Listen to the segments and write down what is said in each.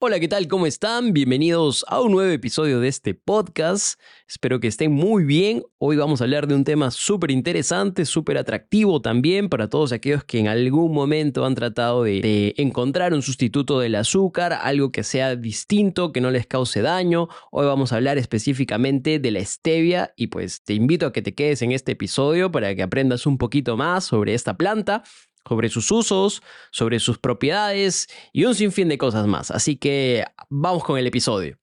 Hola, ¿qué tal? ¿Cómo están? Bienvenidos a un nuevo episodio de este podcast. Espero que estén muy bien. Hoy vamos a hablar de un tema súper interesante, súper atractivo también para todos aquellos que en algún momento han tratado de, de, encontrar un sustituto del azúcar, algo que sea distinto, que no les cause daño. Hoy vamos a hablar específicamente de la stevia y pues te invito a que te quedes en este episodio para que aprendas un poquito más sobre esta planta sobre sus usos, sobre sus propiedades y un sinfín de cosas más. Así que vamos con el episodio.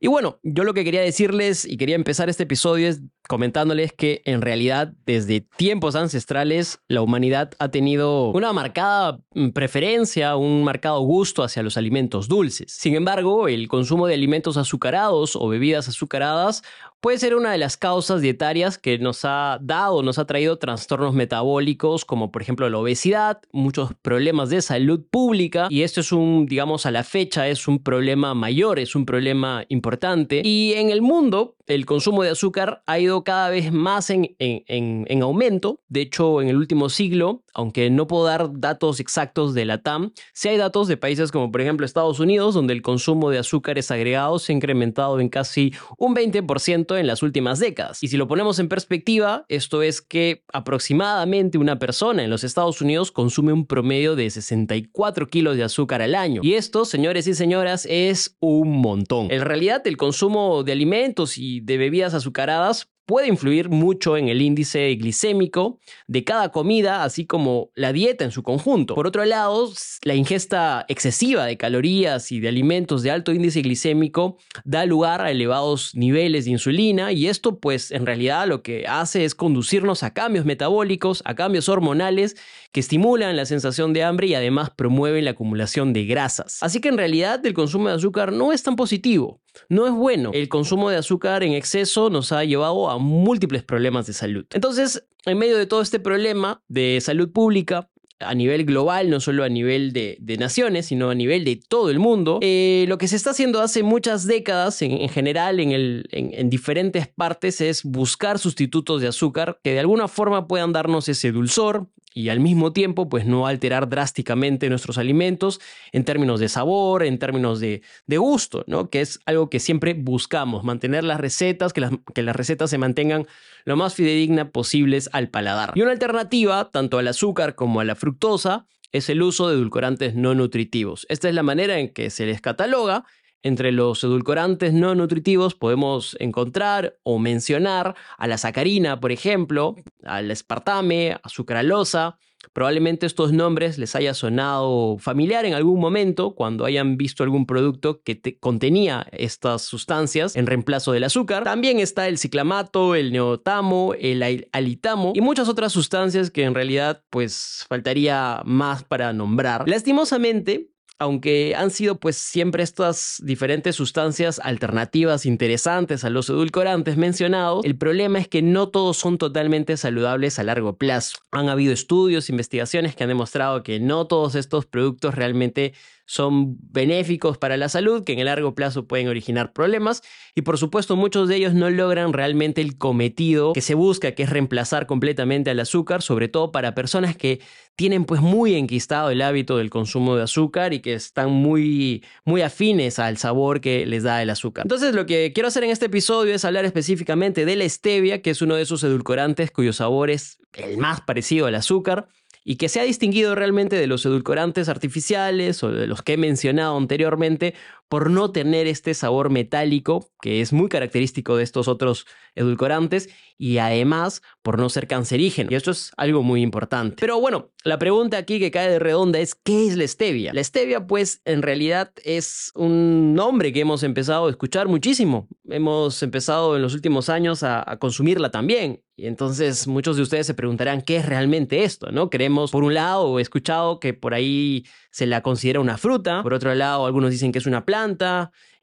Y bueno, yo lo que quería decirles y quería empezar este episodio es comentándoles que en realidad desde tiempos ancestrales la humanidad ha tenido una marcada mm, preferencia, un marcado gusto hacia los alimentos dulces. Sin embargo, el consumo de alimentos azucarados o bebidas azucaradas puede ser una de las causas dietarias que nos ha dado, nos ha traído trastornos metabólicos como por ejemplo la obesidad, muchos problemas de salud pública y esto es un, digamos, a la fecha es un problema mayor, es un problema importante y en el mundo el consumo de azúcar ha ido cada vez más en, en, en, aumento. De hecho, en el último siglo, aunque no puedo dar datos exactos de la TAM, sí hay datos de países como por ejemplo Estados Unidos, donde el consumo de azúcares agregados se ha incrementado en casi un 20% en las últimas décadas. Y si lo ponemos en perspectiva, esto es que aproximadamente una persona en los Estados Unidos consume un promedio de 64 kilos de azúcar al año. Y esto, señores y señoras, es un montón. En realidad, el consumo de alimentos y de bebidas azucaradas puede influir mucho en el índice glicémico de cada comida, así como la dieta en su conjunto. Por otro lado, la ingesta excesiva de calorías y de alimentos de alto índice glicémico da lugar a elevados niveles de insulina y esto pues en realidad lo que hace es conducirnos a cambios metabólicos, a cambios hormonales que estimulan la sensación de hambre y además promueven la acumulación de grasas. Así que en realidad el consumo de azúcar no es tan positivo, no es bueno. El consumo de azúcar en exceso nos ha llevado a múltiples problemas de salud. Entonces, en medio de todo este problema de salud pública, a nivel global, no solo a nivel de, naciones, sino a nivel de todo el mundo. Eh, lo que se está haciendo hace muchas décadas, en, general, en, diferentes partes, es buscar sustitutos de azúcar que de alguna forma puedan darnos ese dulzor, y al mismo tiempo pues no alterar drásticamente nuestros alimentos en términos de sabor, en términos de, gusto, ¿no? Que es algo que siempre buscamos, mantener las recetas, que las, que las recetas se mantengan lo más fidedigna posibles al paladar. Y una alternativa, tanto al azúcar como a la fructosa, es el uso de edulcorantes no nutritivos. Esta es la manera en que se les cataloga entre los edulcorantes no nutritivos podemos encontrar o mencionar a la sacarina, por ejemplo, al espartame, a sucralosa. Probablemente estos nombres les haya sonado familiar en algún momento cuando hayan visto algún producto que contenía estas sustancias en reemplazo del azúcar. También está el ciclamato, el neotamo, el alitamo y muchas otras sustancias que en realidad pues faltaría más para nombrar. Lastimosamente, aunque han sido pues siempre estas diferentes sustancias alternativas interesantes a los edulcorantes mencionados, el problema es que no todos son totalmente saludables a largo plazo. Han habido estudios, investigaciones que han demostrado que no todos estos productos realmente son benéficos para la salud, que en el largo plazo pueden originar problemas y por supuesto muchos de ellos no logran realmente el cometido que se busca, que es reemplazar completamente al azúcar, sobre todo para personas que tienen pues muy enquistado el hábito del consumo de azúcar y que están muy muy afines al sabor que les da el azúcar. Entonces lo que quiero hacer en este episodio es hablar específicamente de la stevia, que es uno de esos edulcorantes cuyo sabor es el más parecido al azúcar y que se ha distinguido realmente de los edulcorantes artificiales o de los que he mencionado anteriormente por no tener este sabor metálico que es muy característico de estos otros edulcorantes y además por no ser cancerígeno. Y esto es algo muy importante. Pero bueno, la pregunta aquí que cae de redonda es ¿qué es la stevia? La stevia pues en realidad es un nombre que hemos empezado a escuchar muchísimo. Hemos empezado en los últimos años a, consumirla también. Y entonces muchos de ustedes se preguntarán qué es realmente esto, ¿no? Creemos, por un lado, he escuchado que por ahí se la considera una fruta, por otro lado, algunos dicen que es una planta,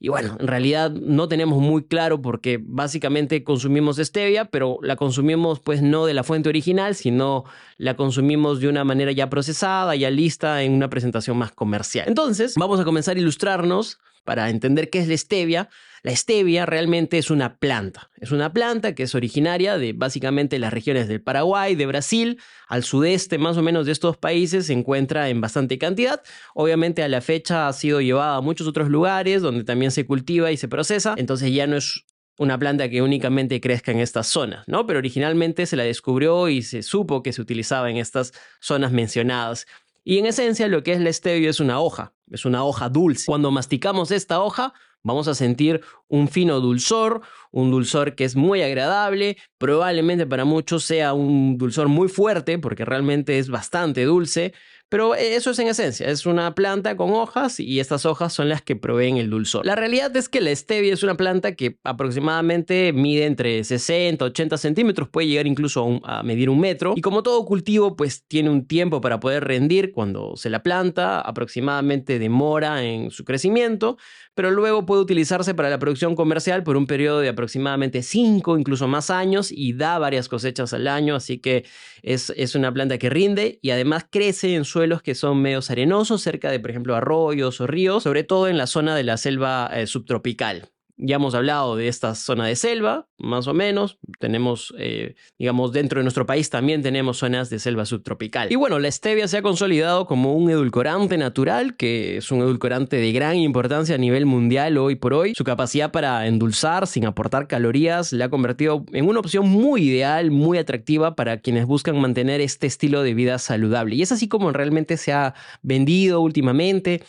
y bueno, en realidad no tenemos muy claro porque básicamente consumimos stevia, pero la consumimos pues no de la fuente original, sino la consumimos de una manera ya procesada, ya lista en una presentación más comercial. Entonces, vamos a comenzar a ilustrarnos para entender qué es la stevia, la stevia realmente es una planta. Es una planta que es originaria de básicamente las regiones del Paraguay, de Brasil, al sudeste más o menos de estos países se encuentra en bastante cantidad. Obviamente a la fecha ha sido llevada a muchos otros lugares donde también se cultiva y se procesa, entonces ya no es una planta que únicamente crezca en estas zonas, ¿no? Pero originalmente se la descubrió y se supo que se utilizaba en estas zonas mencionadas. Y en esencia lo que es la stevia es una hoja, es una hoja dulce. Cuando masticamos esta hoja, Vamos a sentir un fino dulzor, un dulzor que es muy agradable, probablemente para muchos sea un dulzor muy fuerte porque realmente es bastante dulce, pero eso es en esencia, es una planta con hojas y estas hojas son las que proveen el dulzor. La realidad es que la stevia es una planta que aproximadamente mide entre 60, 80 centímetros, puede llegar incluso a, medir un metro. Y como todo cultivo, pues tiene un tiempo para poder rendir cuando se la planta, aproximadamente demora en su crecimiento, pero luego puede utilizarse para la producción comercial por un periodo de aproximadamente 5, incluso más años y da varias cosechas al año, así que es, es una planta que rinde y además crece en su suelos que son medios arenosos, cerca de, por ejemplo, arroyos o ríos, sobre todo en la zona de la selva eh, subtropical. Ya hemos hablado de esta zona de selva, más o menos. Tenemos, eh, digamos, dentro de nuestro país también tenemos zonas de selva subtropical. Y bueno, la stevia se ha consolidado como un edulcorante natural, que es un edulcorante de gran importancia a nivel mundial hoy por hoy. Su capacidad para endulzar sin aportar calorías la ha convertido en una opción muy ideal, muy atractiva para quienes buscan mantener este estilo de vida saludable. Y es así como realmente se ha vendido últimamente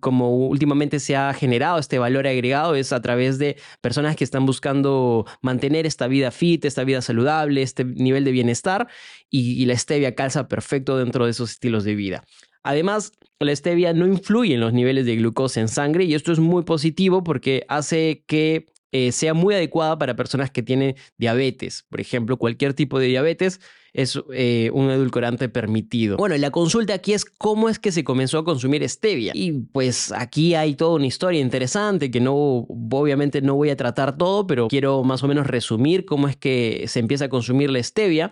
como últimamente se ha generado este valor agregado es a través de personas que están buscando mantener esta vida fit, esta vida saludable, este nivel de bienestar y, la stevia calza perfecto dentro de esos estilos de vida. Además, la stevia no influye en los niveles de glucosa en sangre y esto es muy positivo porque hace que eh, sea muy adecuada para personas que tienen diabetes. Por ejemplo, cualquier tipo de diabetes es eh, un edulcorante permitido. Bueno, la consulta aquí es cómo es que se comenzó a consumir stevia. Y pues aquí hay toda una historia interesante que no, obviamente no voy a tratar todo, pero quiero más o menos resumir cómo es que se empieza a consumir la stevia.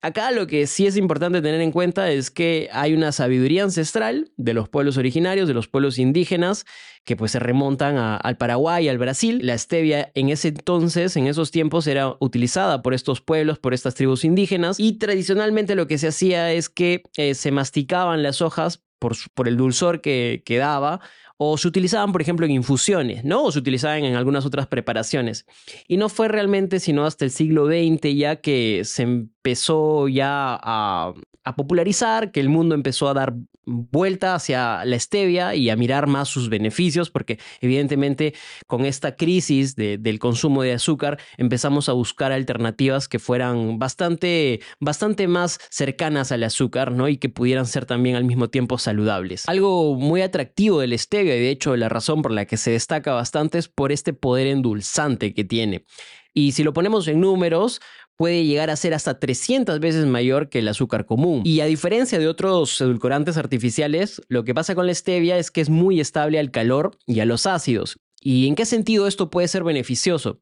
Acá lo que sí es importante tener en cuenta es que hay una sabiduría ancestral de los pueblos originarios, de los pueblos indígenas, que pues se remontan al Paraguay, al Brasil. La stevia en ese entonces, en esos tiempos, era utilizada por estos pueblos, por estas tribus indígenas, y tradicionalmente lo que se hacía es que eh, se masticaban las hojas por, el dulzor que, que daba o se utilizaban, por ejemplo, en infusiones, ¿no? O se utilizaban en algunas otras preparaciones. Y no fue realmente sino hasta el siglo XX ya que se empezó ya a, a popularizar, que el mundo empezó a dar vuelta hacia la stevia y a mirar más sus beneficios, porque evidentemente con esta crisis del consumo de azúcar empezamos a buscar alternativas que fueran bastante, bastante más cercanas al azúcar, ¿no? Y que pudieran ser también al mismo tiempo saludables. Algo muy atractivo del stevia, y de hecho la razón por la que se destaca bastante es por este poder endulzante que tiene. Y si lo ponemos en números, puede llegar a ser hasta 300 veces mayor que el azúcar común. Y a diferencia de otros edulcorantes artificiales, lo que pasa con la stevia es que es muy estable al calor y a los ácidos. ¿Y en qué sentido esto puede ser beneficioso?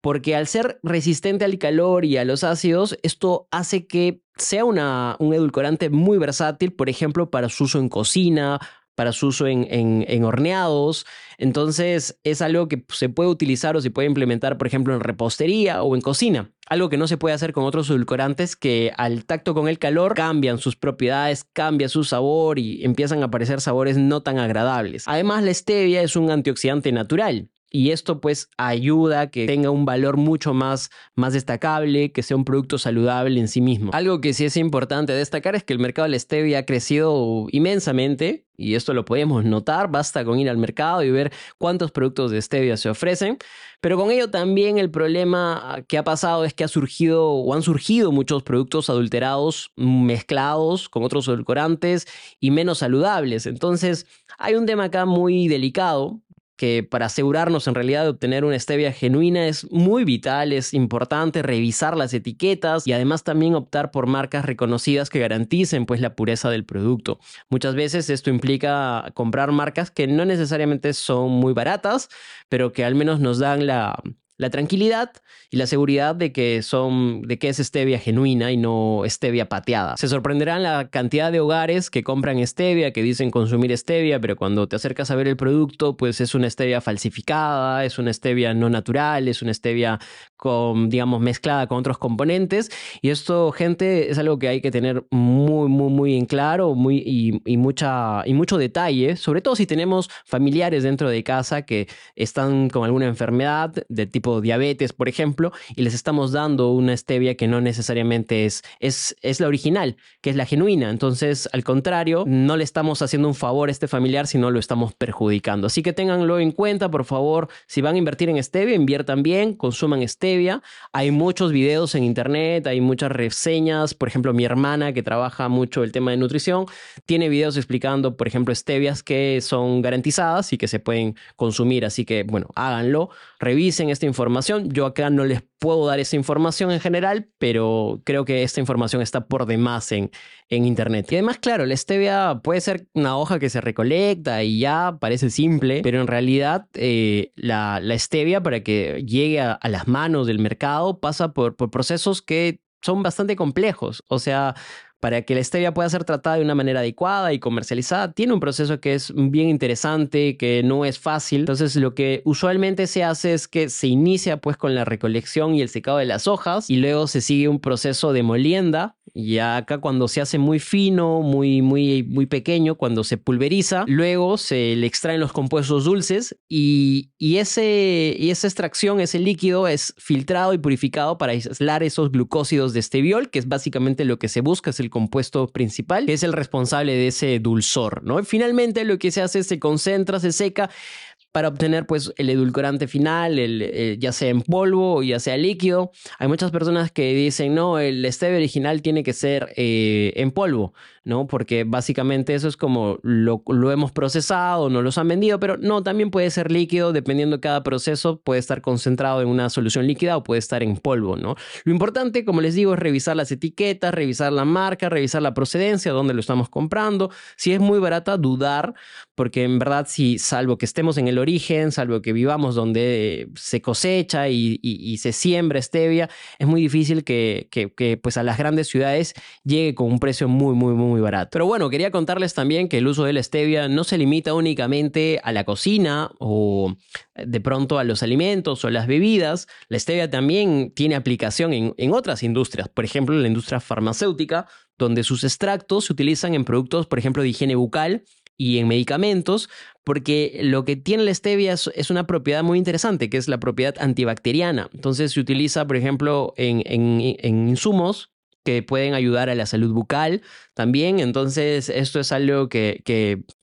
Porque al ser resistente al calor y a los ácidos, esto hace que sea un edulcorante muy versátil, por ejemplo, para su uso en cocina, para su uso en, horneados. Entonces es algo que se puede utilizar o se puede implementar, por ejemplo, en repostería o en cocina. Algo que no se puede hacer con otros edulcorantes que al tacto con el calor cambian sus propiedades, cambia su sabor y empiezan a aparecer sabores no tan agradables. Además, la stevia es un antioxidante natural y esto pues ayuda a que tenga un valor mucho más, más destacable, que sea un producto saludable en sí mismo. Algo que sí es importante destacar es que el mercado de la stevia ha crecido inmensamente y esto lo podemos notar, basta con ir al mercado y ver cuántos productos de stevia se ofrecen, pero con ello también el problema que ha pasado es que ha surgido o han surgido muchos productos adulterados mezclados con otros edulcorantes y menos saludables. Entonces, hay un tema acá muy delicado que para asegurarnos en realidad de obtener una stevia genuina es muy vital, es importante revisar las etiquetas y además también optar por marcas reconocidas que garanticen pues la pureza del producto. Muchas veces esto implica comprar marcas que no necesariamente son muy baratas, pero que al menos nos dan la, la tranquilidad y la seguridad de que son de que es stevia genuina y no stevia pateada. Se sorprenderán la cantidad de hogares que compran stevia, que dicen consumir stevia, pero cuando te acercas a ver el producto, pues es una stevia falsificada, es una stevia no natural, es una stevia con digamos mezclada con otros componentes y esto gente es algo que hay que tener muy muy muy en claro, muy y, mucha y mucho detalle, sobre todo si tenemos familiares dentro de casa que están con alguna enfermedad de tipo diabetes, por ejemplo, y les estamos dando una stevia que no necesariamente es, es, es la original, que es la genuina. Entonces, al contrario, no le estamos haciendo un favor a este familiar, sino lo estamos perjudicando. Así que ténganlo en cuenta, por favor, si van a invertir en stevia, inviertan bien, consuman stevia. Hay muchos videos en internet, hay muchas reseñas, por ejemplo, mi hermana que trabaja mucho el tema de nutrición, tiene videos explicando, por ejemplo, stevias que son garantizadas y que se pueden consumir. Así que, bueno, háganlo, revisen esta información. Yo acá no les puedo dar esa información en general, pero creo que esta información está por demás en, en Internet. Y además, claro, la stevia puede ser una hoja que se recolecta y ya parece simple, pero en realidad eh, la, la, stevia para que llegue a, a, las manos del mercado pasa por, por procesos que son bastante complejos. O sea, para que la stevia pueda ser tratada de una manera adecuada y comercializada, tiene un proceso que es bien interesante, que no es fácil. Entonces, lo que usualmente se hace es que se inicia pues con la recolección y el secado de las hojas y luego se sigue un proceso de molienda. Y acá cuando se hace muy fino, muy, muy, muy pequeño, cuando se pulveriza, luego se le extraen los compuestos dulces y, y, ese, y esa extracción, ese líquido es filtrado y purificado para aislar esos glucósidos de esteviol, que es básicamente lo que se busca, compuesto principal, que es el responsable de ese dulzor, ¿no? finalmente lo que se hace es se concentra, se seca para obtener pues el edulcorante final, el, ya sea en polvo o ya sea líquido. Hay muchas personas que dicen, no, el stevia original tiene que ser eh, en polvo, ¿no? Porque básicamente eso es como lo, lo, hemos procesado, no los han vendido, pero no, también puede ser líquido, dependiendo de cada proceso, puede estar concentrado en una solución líquida o puede estar en polvo, ¿no? Lo importante, como les digo, es revisar las etiquetas, revisar la marca, revisar la procedencia, dónde lo estamos comprando. Si es muy barata, dudar, porque en verdad, si salvo que estemos en el origen, salvo que vivamos donde se cosecha y, se siembra stevia, es muy difícil que, que, pues a las grandes ciudades llegue con un precio muy, muy, muy barato. Pero bueno, quería contarles también que el uso de la stevia no se limita únicamente a la cocina o de pronto a los alimentos o las bebidas. La stevia también tiene aplicación en, en otras industrias, por ejemplo, en la industria farmacéutica, donde sus extractos se utilizan en productos, por ejemplo, de higiene bucal y en medicamentos, porque lo que tiene la stevia es, una propiedad muy interesante, que es la propiedad antibacteriana. Entonces se utiliza, por ejemplo, en, en insumos que pueden ayudar a la salud bucal también. Entonces, esto es algo que,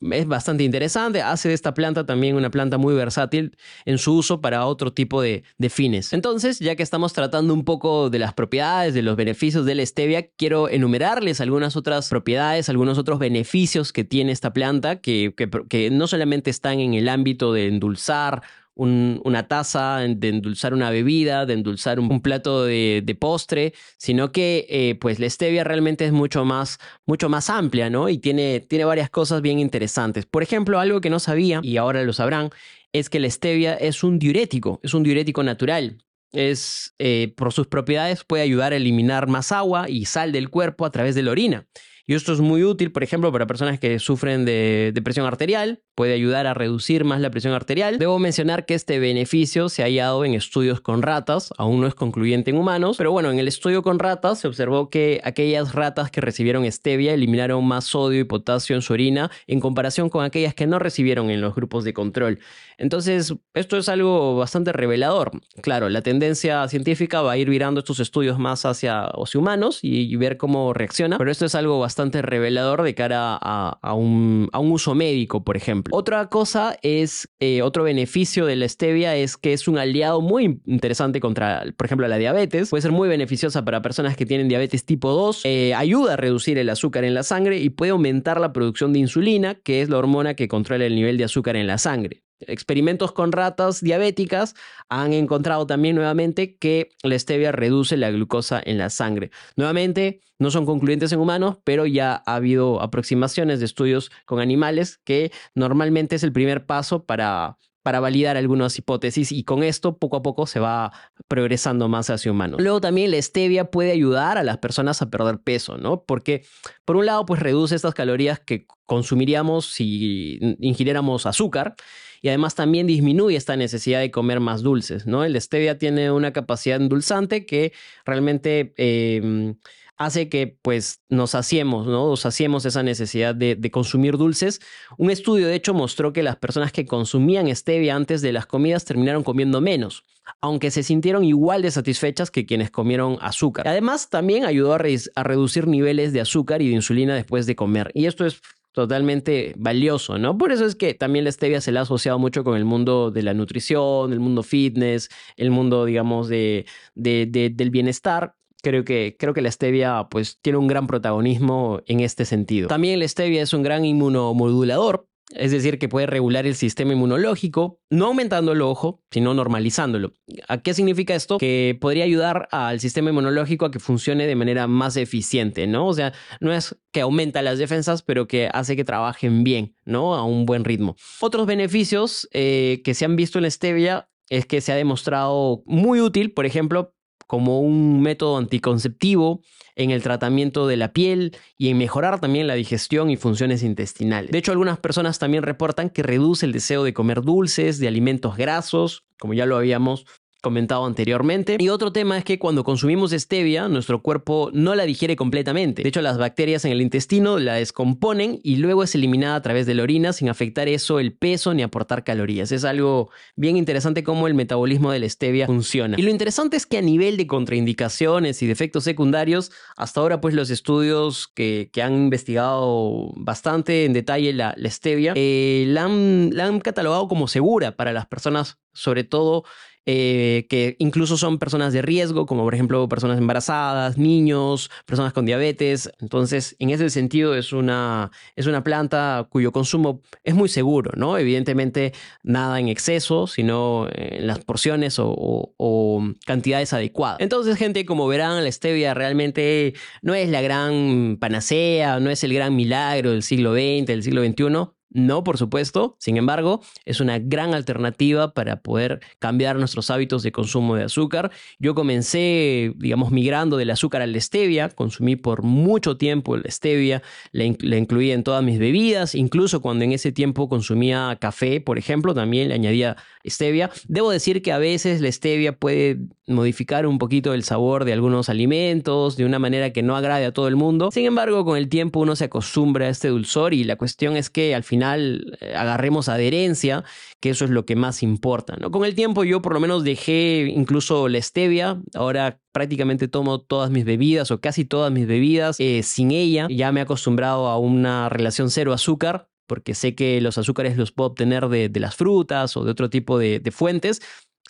es bastante interesante. Hace de esta planta también una planta muy versátil en su uso para otro tipo de, fines. Entonces, ya que estamos tratando un poco de las propiedades, de los beneficios de la stevia, quiero enumerarles algunas otras propiedades, algunos otros beneficios que tiene esta planta que, que no solamente están en el ámbito de endulzar una taza, de endulzar una bebida, de endulzar un, plato de, postre, sino que eh, pues la stevia realmente es mucho más, mucho más amplia, ¿no? Y tiene, tiene varias cosas bien interesantes. Por ejemplo, algo que no sabía, y ahora lo sabrán, es que la stevia es un diurético, es un diurético natural. Es, eh, por sus propiedades, puede ayudar a eliminar más agua y sal del cuerpo a través de la orina. Y esto es muy útil, por ejemplo, para personas que sufren de, presión arterial, puede ayudar a reducir más la presión arterial. Debo mencionar que este beneficio se ha hallado en estudios con ratas, aún no es concluyente en humanos, pero bueno, en el estudio con ratas se observó que aquellas ratas que recibieron stevia eliminaron más sodio y potasio en su orina en comparación con aquellas que no recibieron en los grupos de control. Entonces, esto es algo bastante revelador. Claro, la tendencia científica va a ir virando estos estudios más hacia, hacia humanos y, ver cómo reacciona, pero esto es algo bastante revelador de cara a, un, a un, uso médico, por ejemplo. Otra cosa es, eh, otro beneficio de la stevia es que es un aliado muy interesante contra, por ejemplo, la diabetes. Puede ser muy beneficiosa para personas que tienen diabetes tipo 2, eh, ayuda a reducir el azúcar en la sangre y puede aumentar la producción de insulina, que es la hormona que controla el nivel de azúcar en la sangre. Experimentos con ratas diabéticas han encontrado también nuevamente que la stevia reduce la glucosa en la sangre. Nuevamente, no son concluyentes en humanos, pero ya ha habido aproximaciones de estudios con animales que normalmente es el primer paso para para validar algunas hipótesis y con esto poco a poco se va progresando más hacia humanos. Luego también la stevia puede ayudar a las personas a perder peso, ¿no? Porque por un lado pues reduce estas calorías que consumiríamos si ingiriéramos azúcar y además también disminuye esta necesidad de comer más dulces, ¿no? El stevia tiene una capacidad endulzante que realmente... Em, hace que pues nos saciemos, ¿no? Nos saciemos esa necesidad de, consumir dulces. Un estudio de hecho mostró que las personas que consumían stevia antes de las comidas terminaron comiendo menos, aunque se sintieron igual de satisfechas que quienes comieron azúcar. Además también ayudó a, a reducir niveles de azúcar y de insulina después de comer. Y esto es totalmente valioso, ¿no? Por eso es que también la stevia se la ha asociado mucho con el mundo de la nutrición, el mundo fitness, el mundo, digamos, de, de, de, del bienestar creo que, creo que la stevia pues, tiene un gran protagonismo en este sentido. También la stevia es un gran inmunomodulador, es decir, que puede regular el sistema inmunológico, no aumentando el ojo, sino normalizándolo. ¿A qué significa esto? Que podría ayudar al sistema inmunológico a que funcione de manera más eficiente, ¿no? O sea, no es que aumenta las defensas, pero que hace que trabajen bien, ¿no? A un buen ritmo. Otros beneficios eh, que se han visto en la stevia es que se ha demostrado muy útil, por ejemplo, como un método anticonceptivo en el tratamiento de la piel y en mejorar también la digestión y funciones intestinales. De hecho, algunas personas también reportan que reduce el deseo de comer dulces, de alimentos grasos, como ya lo habíamos comentado anteriormente. Y otro tema es que cuando consumimos stevia, nuestro cuerpo no la digiere completamente. De hecho, las bacterias en el intestino la descomponen y luego es eliminada a través de la orina sin afectar eso el peso ni aportar calorías. Es algo bien interesante cómo el metabolismo de la stevia funciona. Y lo interesante es que a nivel de contraindicaciones y de efectos secundarios, hasta ahora pues los estudios que, que han investigado bastante en detalle la, stevia, eh, la han catalogado como segura para las personas, sobre todo eh, que incluso son personas de riesgo, como por ejemplo personas embarazadas, niños, personas con diabetes. Entonces, en ese sentido, es una, es una planta cuyo consumo es muy seguro, ¿no? Evidentemente, nada en exceso, sino en las porciones o, o, o cantidades adecuadas. Entonces, gente, como verán, la stevia realmente no es la gran panacea, no es el gran milagro del siglo XX, del siglo XXI no, por supuesto. Sin embargo, es una gran alternativa para poder cambiar nuestros hábitos de consumo de azúcar. Yo comencé, digamos, migrando del azúcar a la stevia. Consumí por mucho tiempo la stevia. La, la incluía en todas mis bebidas. Incluso cuando en ese tiempo consumía café, por ejemplo, también le añadía stevia. Debo decir que a veces la stevia puede modificar un poquito el sabor de algunos alimentos de una manera que no agrade a todo el mundo. Sin embargo, con el tiempo uno se acostumbra a este dulzor y la cuestión es que al final eh, agarremos adherencia, que eso es lo que más importa. ¿no? Con el tiempo yo por lo menos dejé incluso la stevia, ahora prácticamente tomo todas mis bebidas o casi todas mis bebidas eh, sin ella. Ya me he acostumbrado a una relación cero azúcar porque sé que los azúcares los puedo obtener de, de las frutas o de otro tipo de fuentes.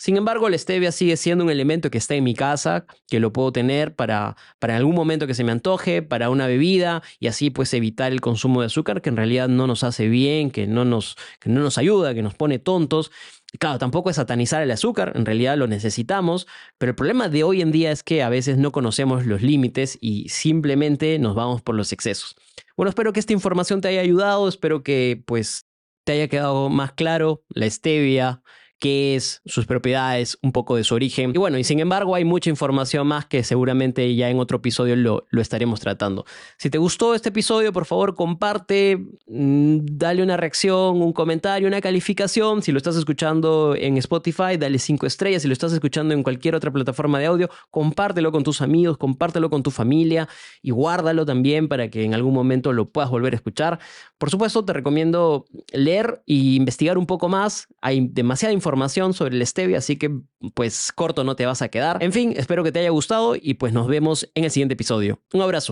Sin embargo, la stevia sigue siendo un elemento que está en mi casa, que lo puedo tener para, para algún momento que se me antoje, para una bebida y así pues evitar el consumo de azúcar que en realidad no nos hace bien, que no nos, que no nos ayuda, que nos pone tontos. Claro, tampoco es satanizar el azúcar, en realidad lo necesitamos, pero el problema de hoy en día es que a veces no conocemos los límites y simplemente nos vamos por los excesos. Bueno, espero que esta información te haya ayudado, espero que pues te haya quedado más claro la stevia, qué es, sus propiedades, un poco de su origen. Y bueno, y sin embargo hay mucha información más que seguramente ya en otro episodio lo, lo estaremos tratando. Si te gustó este episodio, por favor comparte, mmm, dale una reacción, un comentario, una calificación. Si lo estás escuchando en Spotify, dale cinco estrellas. Si lo estás escuchando en cualquier otra plataforma de audio, compártelo con tus amigos, compártelo con tu familia y guárdalo también para que en algún momento lo puedas volver a escuchar. Por supuesto, te recomiendo leer e investigar un poco más. Hay demasiada información información sobre el stevia, así que pues corto no te vas a quedar. En fin, espero que te haya gustado y pues nos vemos en el siguiente episodio. Un abrazo.